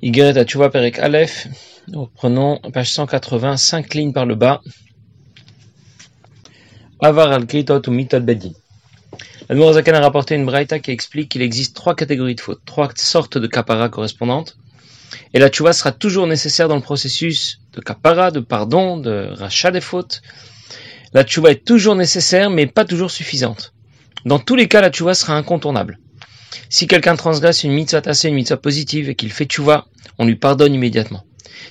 Igeret Tchouva Perek Aleph. Nous reprenons page 180, 5 lignes par le bas. Avar al ou mitad bedin. La Zaken a rapporté une braïta qui explique qu'il existe trois catégories de fautes, trois sortes de kapara correspondantes. Et la tchouva sera toujours nécessaire dans le processus de kapara, de pardon, de rachat des fautes. La tchouva est toujours nécessaire, mais pas toujours suffisante. Dans tous les cas, la tchouva sera incontournable. Si quelqu'un transgresse une mitzvah tassée, une mitzvah positive, et qu'il fait tchouva, on lui pardonne immédiatement.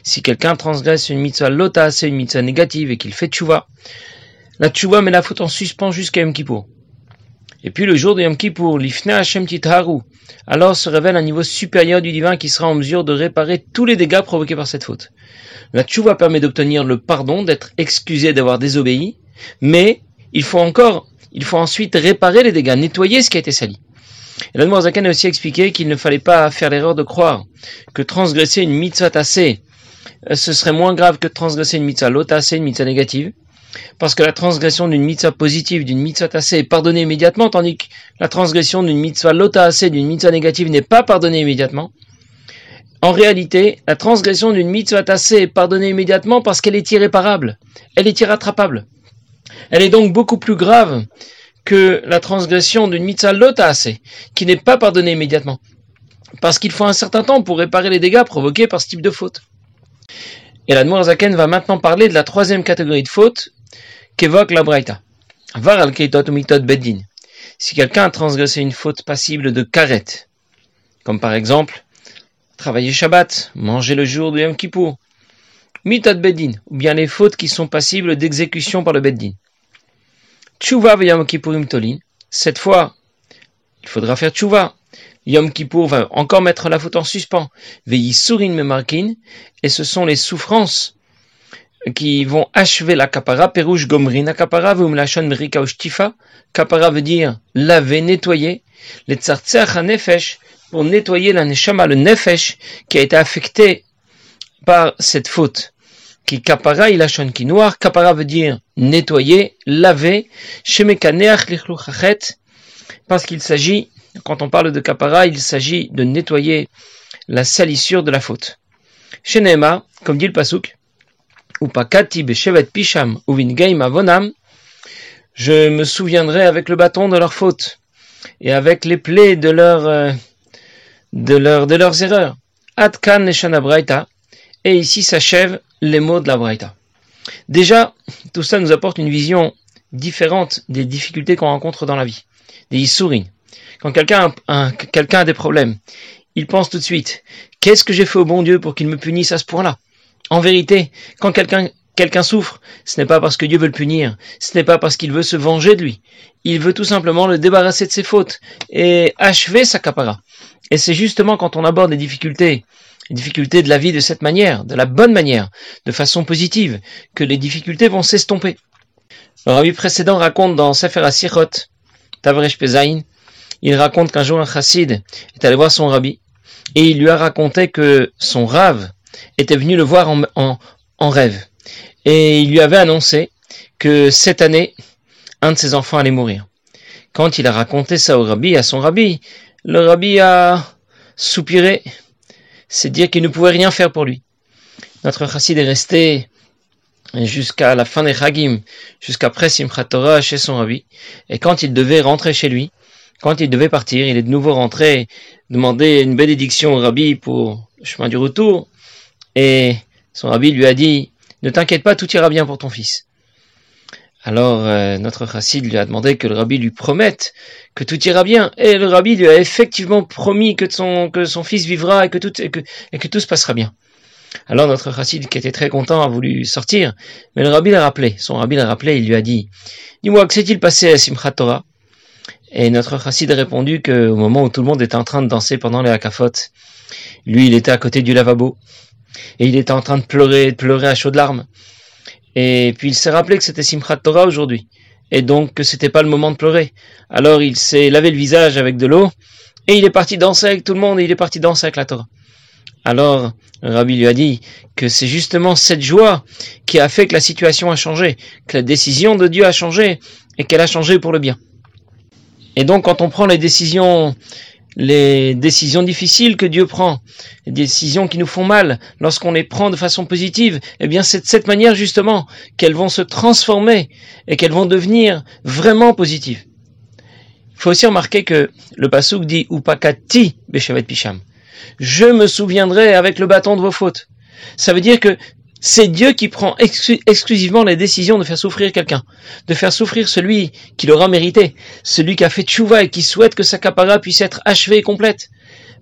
Si quelqu'un transgresse une mitzvah lota une mitzvah négative, et qu'il fait tchouva, la tchouva met la faute en suspens jusqu'à Yom Kippour. Et puis le jour de Yom Kippour, l'ifna Hashem Titharu, alors se révèle un niveau supérieur du divin qui sera en mesure de réparer tous les dégâts provoqués par cette faute. La tchouva permet d'obtenir le pardon, d'être excusé d'avoir désobéi, mais il faut encore, il faut ensuite réparer les dégâts, nettoyer ce qui a été sali. Et Zaken a aussi expliqué qu'il ne fallait pas faire l'erreur de croire que transgresser une mitzvah tassée, euh, ce serait moins grave que transgresser une mitzvah lotassée, une mitzvah négative, parce que la transgression d'une mitzvah positive, d'une mitzvah tassée est pardonnée immédiatement, tandis que la transgression d'une mitzvah lotassée, d'une mitzvah négative n'est pas pardonnée immédiatement. En réalité, la transgression d'une mitzvah tassée est pardonnée immédiatement parce qu'elle est irréparable, elle est irrattrapable. Elle est donc beaucoup plus grave que la transgression d'une mitzvah assez, qui n'est pas pardonnée immédiatement. Parce qu'il faut un certain temps pour réparer les dégâts provoqués par ce type de faute. Et la Zaken va maintenant parler de la troisième catégorie de faute qu'évoque la Braïta. Var al beddin. Si quelqu'un a transgressé une faute passible de karet, comme par exemple travailler Shabbat, manger le jour de Yom Kippour, mitod beddin, ou bien les fautes qui sont passibles d'exécution par le beddin. Yom Kippourim Tolin. Cette fois, il faudra faire Tchouva. Yom Kippour va encore mettre la faute en suspens. Veilli Sourin Memarkin. Et ce sont les souffrances qui vont achever la kapara. Perouche Gomrin kapara. Vumlachon Merika Tifa. Kapara veut dire laver, nettoyer. Les Tsartseach Nefesh. Pour nettoyer la le Nefesh, qui a été affecté par cette faute qui kapara il a qui noir. Kapara veut dire nettoyer, laver. Parce qu'il s'agit, quand on parle de kapara, il s'agit de nettoyer la salissure de la faute. Shenema, comme dit le pasuk, ou pakati beshevet pisham ou avonam, je me souviendrai avec le bâton de leur faute et avec les plaies de leur, euh, de leur, de leurs erreurs. Atkan et ici s'achève les mots de la Braïta. Déjà, tout ça nous apporte une vision différente des difficultés qu'on rencontre dans la vie, des issourines. Quand quelqu'un a, des problèmes, il pense tout de suite, qu'est-ce que j'ai fait au bon Dieu pour qu'il me punisse à ce point-là? En vérité, quand quelqu'un quelqu'un souffre, ce n'est pas parce que Dieu veut le punir, ce n'est pas parce qu'il veut se venger de lui. Il veut tout simplement le débarrasser de ses fautes et achever sa capara. Et c'est justement quand on aborde les difficultés les difficultés de la vie de cette manière, de la bonne manière, de façon positive, que les difficultés vont s'estomper. Le rabbi précédent raconte dans Sefer HaSichot, Tavresh Pezaïn, il raconte qu'un jour un chassid est allé voir son rabbi et il lui a raconté que son rave était venu le voir en, en rêve. Et il lui avait annoncé que cette année, un de ses enfants allait mourir. Quand il a raconté ça au rabbi, à son rabbi, le rabbi a soupiré c'est dire qu'il ne pouvait rien faire pour lui. Notre chassid est resté jusqu'à la fin des Chagim, jusqu'après Simchat Torah chez son rabbi, et quand il devait rentrer chez lui, quand il devait partir, il est de nouveau rentré, demander une bénédiction au rabbi pour le chemin du retour, et son rabbi lui a dit, ne t'inquiète pas, tout ira bien pour ton fils. Alors euh, notre chassid lui a demandé que le rabbi lui promette que tout ira bien. Et le rabbi lui a effectivement promis que son, fils vivra et que, tout, et que, tout se passera bien. Alors notre chassid, qui était très content, a voulu sortir, mais le rabbi l'a rappelé. Son rabbi l'a rappelé, il lui a dit Dis-moi, que s'est-il passé à Simchat Torah? Et notre chassid a répondu qu'au moment où tout le monde était en train de danser pendant les hakafot, lui, il était à côté du lavabo. Et il était en train de pleurer, de pleurer à chaudes larmes. Et puis il s'est rappelé que c'était Simchat Torah aujourd'hui, et donc que c'était pas le moment de pleurer. Alors il s'est lavé le visage avec de l'eau, et il est parti danser avec tout le monde, il est parti danser avec la Torah. Alors, Rabbi lui a dit que c'est justement cette joie qui a fait que la situation a changé, que la décision de Dieu a changé, et qu'elle a changé pour le bien. Et donc, quand on prend les décisions, les décisions difficiles que Dieu prend, les décisions qui nous font mal, lorsqu'on les prend de façon positive, eh bien c'est de cette manière justement qu'elles vont se transformer et qu'elles vont devenir vraiment positives. Il faut aussi remarquer que le pasouk dit Upakati Beshavet Pisham. Je me souviendrai avec le bâton de vos fautes. Ça veut dire que c'est Dieu qui prend exclusivement la décision de faire souffrir quelqu'un, de faire souffrir celui qui l'aura mérité, celui qui a fait tchouva et qui souhaite que sa capara puisse être achevée et complète.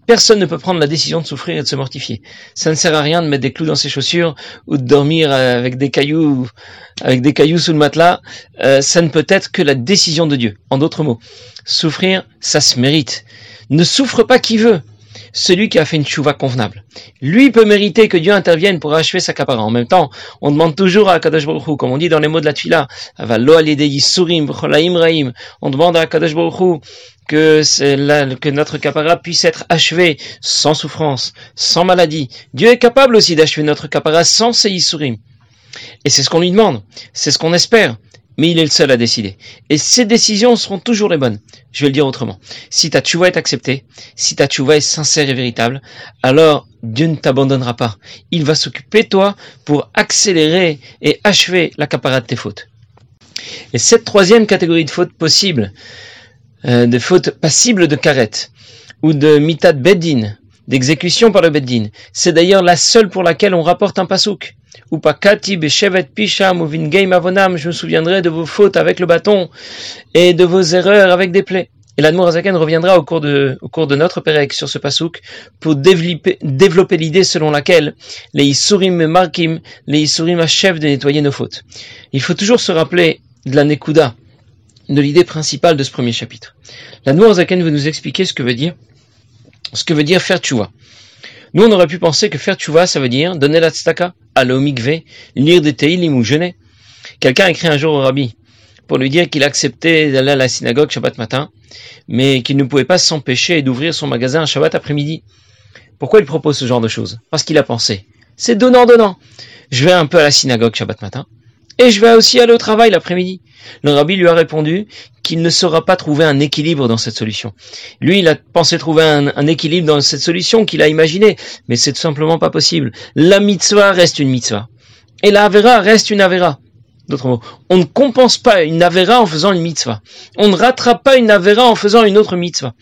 Personne ne peut prendre la décision de souffrir et de se mortifier. Ça ne sert à rien de mettre des clous dans ses chaussures ou de dormir avec des cailloux, avec des cailloux sous le matelas. Euh, ça ne peut être que la décision de Dieu. En d'autres mots, souffrir, ça se mérite. Ne souffre pas qui veut celui qui a fait une chouva convenable. Lui peut mériter que Dieu intervienne pour achever sa capara. En même temps, on demande toujours à Kadosh Baruch comme on dit dans les mots de la Tfila, on demande à Kadosh Baruch que, que notre capara puisse être achevé sans souffrance, sans maladie. Dieu est capable aussi d'achever notre capara sans ses Yisurim. Et c'est ce qu'on lui demande, c'est ce qu'on espère mais il est le seul à décider. Et ces décisions seront toujours les bonnes. Je vais le dire autrement. Si ta tchouva est acceptée, si ta tchouva est sincère et véritable, alors Dieu ne t'abandonnera pas. Il va s'occuper de toi pour accélérer et achever la capara de tes fautes. Et cette troisième catégorie de fautes possibles, euh, de fautes passibles de carette, ou de mitad beddin, d'exécution par le beddin, c'est d'ailleurs la seule pour laquelle on rapporte un pasouk ou Beshevet Pisham ou Avonam, je me souviendrai de vos fautes avec le bâton et de vos erreurs avec des plaies. Et l'Admour Azaken reviendra au cours de, notre Pérec sur ce pasouk pour développer, développer l'idée selon laquelle les Isurim Markim, les Isurim achèvent de nettoyer nos fautes. Il faut toujours se rappeler de la Nekuda, de l'idée principale de ce premier chapitre. L'Admour Azaken veut nous expliquer ce que veut dire, ce que veut dire faire tchouva. Nous, on aurait pu penser que faire tchouva, ça veut dire donner la tztaka, aller au mikve, lire des teilim ou jeûner. Quelqu'un écrit un jour au rabbi pour lui dire qu'il acceptait d'aller à la synagogue Shabbat matin, mais qu'il ne pouvait pas s'empêcher d'ouvrir son magasin un Shabbat après-midi. Pourquoi il propose ce genre de choses? Parce qu'il a pensé. C'est donnant-donnant. Je vais un peu à la synagogue Shabbat matin, et je vais aussi aller au travail l'après-midi. Le rabbi lui a répondu qu'il ne saura pas trouver un équilibre dans cette solution. Lui, il a pensé trouver un, équilibre dans cette solution qu'il a imaginée, mais c'est tout simplement pas possible. La mitzvah reste une mitzvah. Et la avera reste une avera. D'autres mots, on ne compense pas une avera en faisant une mitzvah. On ne rattrape pas une avera en faisant une autre mitzvah.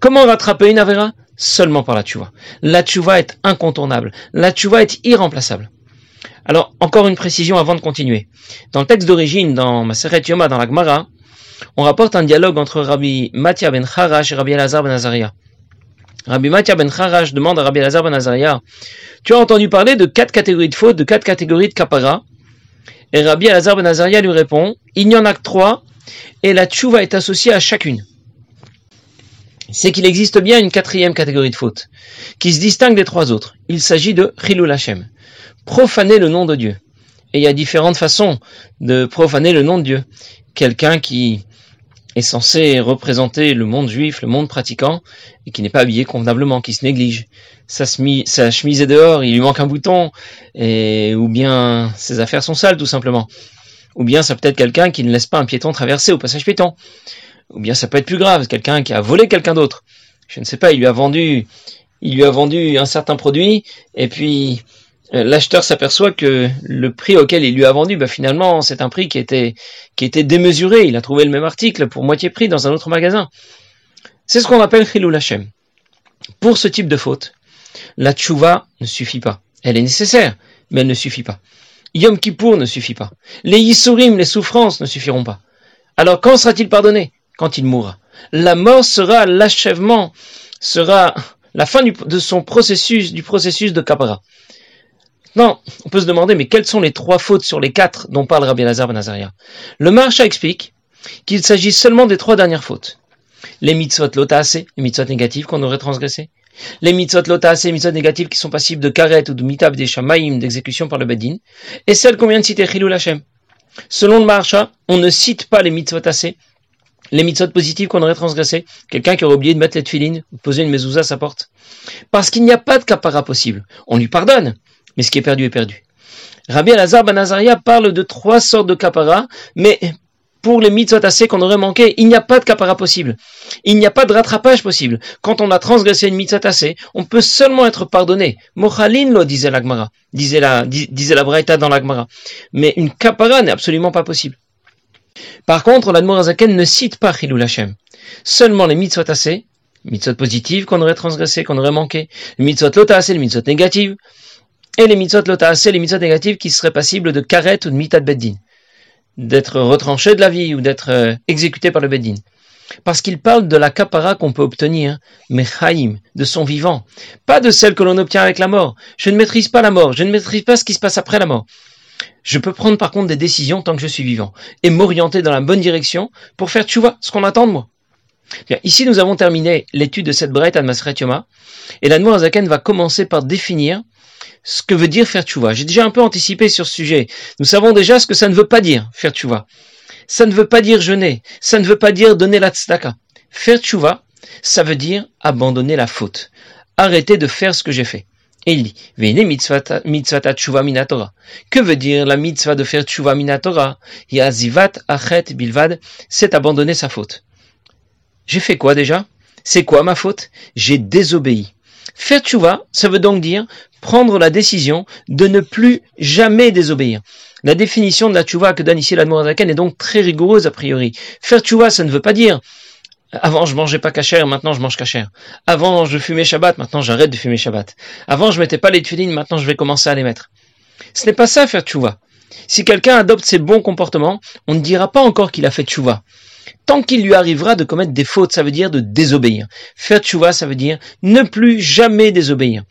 Comment rattraper une avera? Seulement par la tchouva. La tchouva est incontournable. La tchouva est irremplaçable. Alors, encore une précision avant de continuer. Dans le texte d'origine, dans Maseret Yoma, dans la Gemara, on rapporte un dialogue entre Rabbi Matia ben Harash et Rabbi Elazar ben Azaria. Rabbi Matia ben Harash demande à Rabbi Elazar ben Azaria, tu as entendu parler de quatre catégories de fautes, de quatre catégories de kapara? Et Rabbi Elazar ben Azaria lui répond, il n'y en a que trois, et la tchouva est associée à chacune. C'est qu'il existe bien une quatrième catégorie de fautes, qui se distingue des trois autres. Il s'agit de Chilul Hashem profaner le nom de Dieu. Et il y a différentes façons de profaner le nom de Dieu. Quelqu'un qui est censé représenter le monde juif, le monde pratiquant, et qui n'est pas habillé convenablement, qui se néglige. Sa, chemise est dehors, il lui manque un bouton, ou bien ses affaires sont sales tout simplement. Ou bien ça peut être quelqu'un qui ne laisse pas un piéton traverser au passage piéton. Ou bien ça peut être plus grave, quelqu'un qui a volé quelqu'un d'autre. Je ne sais pas, il lui a vendu, il lui a vendu un certain produit, et puis l'acheteur s'aperçoit que le prix auquel il lui a vendu, bah, finalement, c'est un prix qui était, qui était démesuré. Il a trouvé le même article pour moitié prix dans un autre magasin. C'est ce qu'on appelle Chilul Hashem. Pour ce type de faute, la tchouva ne suffit pas. Elle est nécessaire, mais elle ne suffit pas. Yom Kippour ne suffit pas. Les Yisurim, les souffrances ne suffiront pas. Alors quand sera-t-il pardonné? Quand il mourra. La mort sera l'achèvement, sera la fin de son processus, du processus de Kapara. Non, on peut se demander, mais quelles sont les trois fautes sur les quatre dont parle Rabbi Lazar ben Azaria Le Marsha explique qu'il s'agit seulement des trois dernières fautes. Les mitzvot lotase, les mitzvot négatives qu'on aurait transgressées. Les mitzvot lotase, les mitzvot négatives qui sont passibles de karet ou de mitab des shamaim, d'exécution par le bedin. Et celles qu'on vient de citer, chilul Hashem. Selon le Marsha, on ne cite pas les mitzvot assez, les mitzvot positives qu'on aurait transgressées. Quelqu'un qui aurait oublié de mettre les tefilines, ou de poser une mezouza à sa porte. Parce qu'il n'y a pas de capara possible. On lui pardonne mais ce qui est perdu est perdu. Rabbi Elazar ben parle de trois sortes de kapara, mais pour les mitzvot qu'on aurait manqué, il n'y a pas de capara possible. Il n'y a pas de rattrapage possible. Quand on a transgressé une mitzvot on peut seulement être pardonné. Mochalin lo disait l'agmara, disait la, disait la Braïta dans l'agmara. Mais une capara n'est absolument pas possible. Par contre, l'Admorazaken ne cite pas Chilul Hashem. Seulement les mitzvot assez, mitzvot positives qu'on aurait transgressé, qu'on aurait manqué, les mitzvot lota assez, les mitzvot négatives, et les mitzvot lota assez, les mitzvot négatives qui seraient passibles de karet ou de mitat beddin, d'être retranché de la vie ou d'être euh, exécuté par le beddin. Parce qu'il parle de la kapara qu'on peut obtenir, mechaim, de son vivant, pas de celle que l'on obtient avec la mort. Je ne maîtrise pas la mort, je ne maîtrise pas ce qui se passe après la mort. Je peux prendre par contre des décisions tant que je suis vivant et m'orienter dans la bonne direction pour faire vois ce qu'on attend de moi. Bien, ici, nous avons terminé l'étude de cette brette à Masret Yoma et la Azaken va commencer par définir ce que veut dire faire vois. J'ai déjà un peu anticipé sur ce sujet. Nous savons déjà ce que ça ne veut pas dire faire vois. Ça ne veut pas dire jeûner. Ça ne veut pas dire donner la tzedaka. Faire vois, ça veut dire abandonner la faute. Arrêter de faire ce que j'ai fait. Et il dit, minatora. Que veut dire la mitzvah de faire tshuva minatora Yazivat achet bilvad, c'est abandonner sa faute. J'ai fait quoi déjà? C'est quoi ma faute? J'ai désobéi. Faire tshuva, ça veut donc dire prendre la décision de ne plus jamais désobéir. La définition de la tshuva que donne ici la est donc très rigoureuse a priori. Faire tshuva, ça ne veut pas dire avant, je mangeais pas cachère, maintenant je mange cachère. Avant, je fumais Shabbat, maintenant j'arrête de fumer Shabbat. Avant, je mettais pas les tefillines, maintenant je vais commencer à les mettre. Ce n'est pas ça faire tchouva. Si quelqu'un adopte ces bons comportements, on ne dira pas encore qu'il a fait tchouva. Tant qu'il lui arrivera de commettre des fautes, ça veut dire de désobéir. Faire tchouva, ça veut dire ne plus jamais désobéir.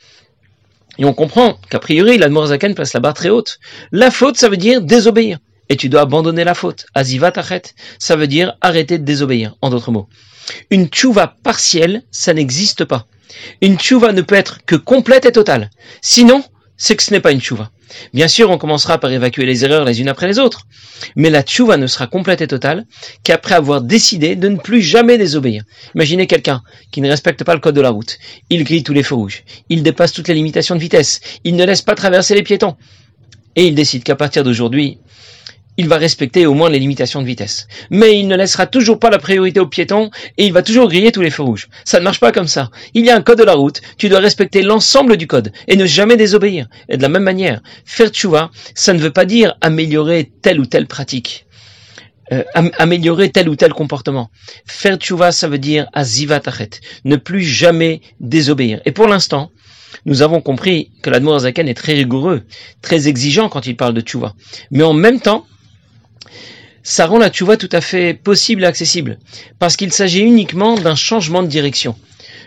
Et on comprend qu'a priori, la Zaken place la barre très haute. La faute, ça veut dire désobéir. Et tu dois abandonner la faute. Aziva tachet, ça veut dire arrêter de désobéir, en d'autres mots. Une tchouva partielle, ça n'existe pas. Une tchouva ne peut être que complète et totale. Sinon, c'est que ce n'est pas une tchouva. Bien sûr, on commencera par évacuer les erreurs les unes après les autres. Mais la tchouva ne sera complète et totale qu'après avoir décidé de ne plus jamais désobéir. Imaginez quelqu'un qui ne respecte pas le code de la route. Il grille tous les feux rouges. Il dépasse toutes les limitations de vitesse. Il ne laisse pas traverser les piétons. Et il décide qu'à partir d'aujourd'hui, il va respecter au moins les limitations de vitesse. Mais il ne laissera toujours pas la priorité aux piétons et il va toujours griller tous les feux rouges. Ça ne marche pas comme ça. Il y a un code de la route, tu dois respecter l'ensemble du code et ne jamais désobéir. Et de la même manière, faire tchouva, ça ne veut pas dire améliorer telle ou telle pratique. Euh, améliorer tel ou tel comportement. Faire tchouva, ça veut dire aziva tachet, ne plus jamais désobéir. Et pour l'instant, nous avons compris que l'Admour Zaken est très rigoureux, très exigeant quand il parle de tchouva. Mais en même temps, ça rend la tchouva tout à fait possible et accessible, parce qu'il s'agit uniquement d'un changement de direction.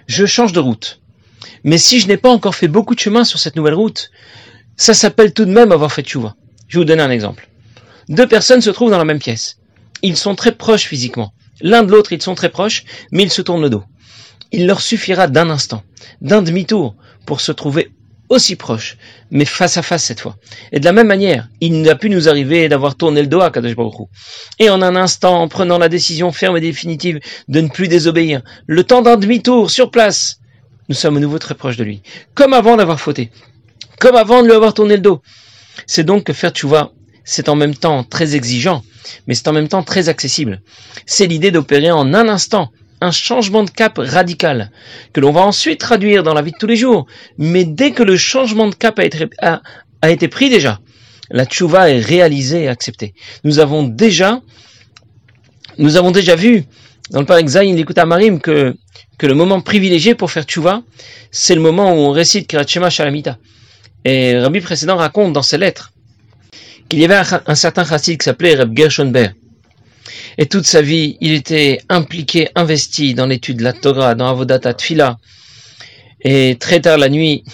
Je change de route. Mais si je n'ai pas encore fait beaucoup de chemin sur cette nouvelle route, ça s'appelle tout de même avoir fait tchouva. Je vais vous donner un exemple. Deux personnes se trouvent dans la même pièce. Ils sont très proches physiquement. L'un de l'autre, ils sont très proches, mais ils se tournent le dos. Il leur suffira d'un instant, d'un demi-tour, pour se trouver aussi proche, mais face à face cette fois. Et de la même manière, il n'a pu nous arriver d'avoir tourné le dos à Kadosh Baruch Et en un instant, en prenant la décision ferme et définitive de ne plus désobéir, le temps d'un demi-tour sur place, nous sommes à nouveau très proches de lui. Comme avant d'avoir fauté. Comme avant de lui avoir tourné le dos. C'est donc que faire vois, c'est en même temps très exigeant, mais c'est en même temps très accessible. C'est l'idée d'opérer en un instant un changement de cap radical, que l'on va ensuite traduire dans la vie de tous les jours. Mais dès que le changement de cap a été, a, été pris déjà, la tchouva est réalisée et acceptée. Nous avons déjà, nous avons déjà vu dans le Parek Zayin à Marim que, que le moment privilégié pour faire tchouva, c'est le moment où on récite Kirachema Shalamita. Et Rabbi précédent raconte dans ses lettres qu'il y avait un, certain chassid qui s'appelait Reb Gershon et toute sa vie, il était impliqué, investi dans l'étude de la Torah, dans Avodat Tfila. Et très tard la nuit,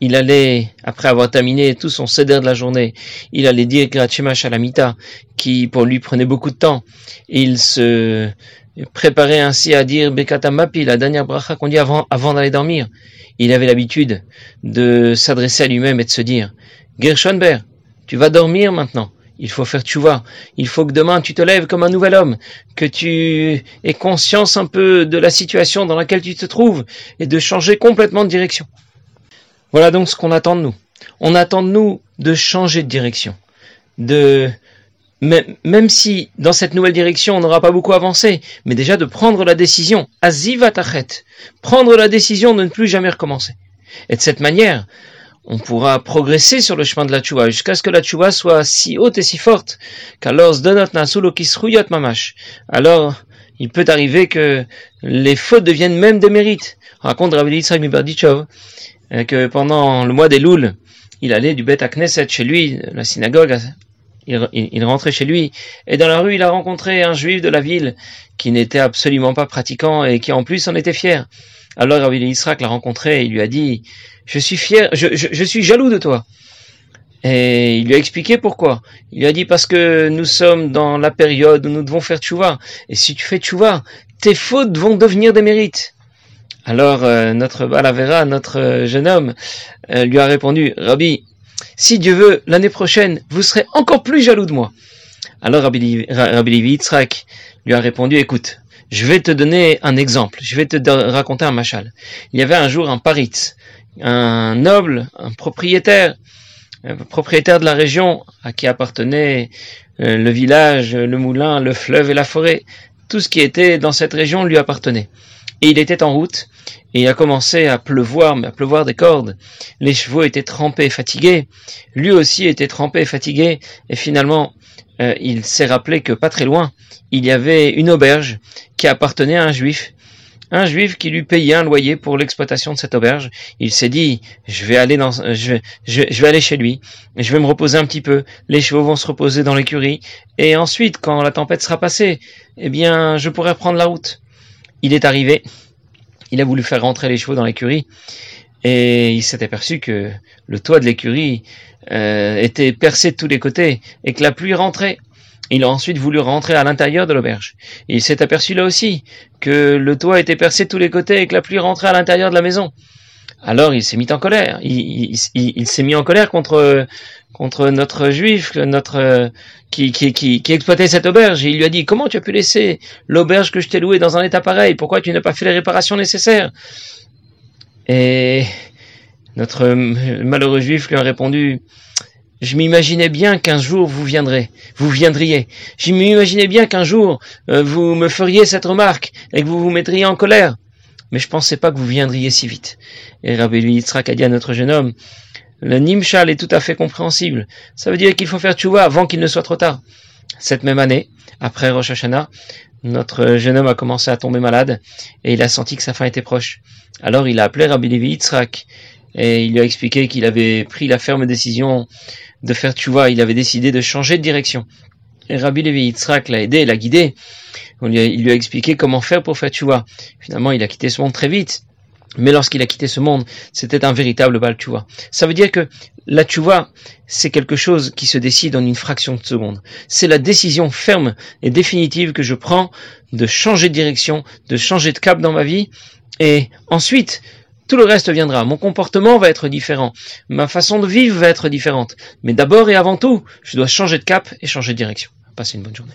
il allait, après avoir terminé tout son céder de la journée, il allait dire Grachema Shalamita, qui pour lui prenait beaucoup de temps. Il se préparait ainsi à dire Bekatamapi, la dernière bracha qu'on dit avant, avant d'aller dormir. Il avait l'habitude de s'adresser à lui-même et de se dire Gershonber, tu vas dormir maintenant. Il faut faire tu vois. Il faut que demain tu te lèves comme un nouvel homme, que tu aies conscience un peu de la situation dans laquelle tu te trouves et de changer complètement de direction. Voilà donc ce qu'on attend de nous. On attend de nous de changer de direction, de même si dans cette nouvelle direction on n'aura pas beaucoup avancé, mais déjà de prendre la décision, azivatachet, prendre la décision de ne plus jamais recommencer. Et de cette manière, on pourra progresser sur le chemin de la tchouva jusqu'à ce que la tchouva soit si haute et si forte qu'alors mamash. Alors, il peut arriver que les fautes deviennent même des mérites. raconte Rabbi Yitzhak euh, que pendant le mois des Louls, il allait du Bet à Knesset chez lui, la synagogue, il, rentrait chez lui, et dans la rue, il a rencontré un juif de la ville qui n'était absolument pas pratiquant et qui en plus en était fier. Alors Rabbi Yitzhak l'a rencontré et lui a dit, je suis fier, je, suis jaloux de toi. Et il lui a expliqué pourquoi. Il lui a dit parce que nous sommes dans la période où nous devons faire tchouva. Et si tu fais tchouva, tes fautes vont devenir des mérites. Alors euh, notre Balavera, notre euh, jeune homme, euh, lui a répondu, Rabbi, si Dieu veut, l'année prochaine, vous serez encore plus jaloux de moi. Alors Rabbi, Rabbi lui a répondu, écoute, je vais te donner un exemple, je vais te raconter un machal. Il y avait un jour un parit, un noble, un propriétaire, un propriétaire de la région à qui appartenait euh, le village, le moulin, le fleuve et la forêt. Tout ce qui était dans cette région lui appartenait. Et il était en route, et il a commencé à pleuvoir, mais à pleuvoir des cordes. Les chevaux étaient trempés, fatigués. Lui aussi était trempé, fatigué, et finalement, euh, il s'est rappelé que pas très loin, il y avait une auberge qui appartenait à un juif. Un juif qui lui payait un loyer pour l'exploitation de cette auberge. Il s'est dit, je vais aller dans, je, je, je, vais aller chez lui, je vais me reposer un petit peu. Les chevaux vont se reposer dans l'écurie, et ensuite, quand la tempête sera passée, eh bien, je pourrai reprendre la route. Il est arrivé, il a voulu faire rentrer les chevaux dans l'écurie, et il s'est aperçu que le toit de l'écurie euh, était percé de tous les côtés et que la pluie rentrait. Il a ensuite voulu rentrer à l'intérieur de l'auberge. Il s'est aperçu là aussi que le toit était percé de tous les côtés et que la pluie rentrait à l'intérieur de la maison. Alors il s'est mis en colère. Il, s'est mis en colère contre contre notre juif, notre qui, qui, qui, exploitait cette auberge. il lui a dit comment tu as pu laisser l'auberge que je t'ai louée dans un état pareil? Pourquoi tu n'as pas fait les réparations nécessaires? Et notre malheureux juif lui a répondu je m'imaginais bien qu'un jour vous viendrez, vous viendriez. Je m'imaginais bien qu'un jour euh, vous me feriez cette remarque et que vous vous mettriez en colère. Mais je pensais pas que vous viendriez si vite. Et Rabbi Yitzhak a dit à notre jeune homme, le Nimshal est tout à fait compréhensible. Ça veut dire qu'il faut faire tchouva avant qu'il ne soit trop tard. Cette même année, après Rosh Hashanah, notre jeune homme a commencé à tomber malade et il a senti que sa fin était proche. Alors il a appelé Rabbi Levi Yitzhak et il lui a expliqué qu'il avait pris la ferme décision de faire tchouva, il avait décidé de changer de direction. Et Rabbi Levi Yitzhak l'a aidé, l'a guidé. Il lui a expliqué comment faire pour faire tchouva. Finalement, il a quitté ce monde très vite. Mais lorsqu'il a quitté ce monde, c'était un véritable bal tchouva. Ça veut dire que la tchouva, c'est quelque chose qui se décide en une fraction de seconde. C'est la décision ferme et définitive que je prends de changer de direction, de changer de cap dans ma vie. Et ensuite, tout le reste viendra. Mon comportement va être différent. Ma façon de vivre va être différente. Mais d'abord et avant tout, je dois changer de cap et changer de direction. Passez une bonne journée.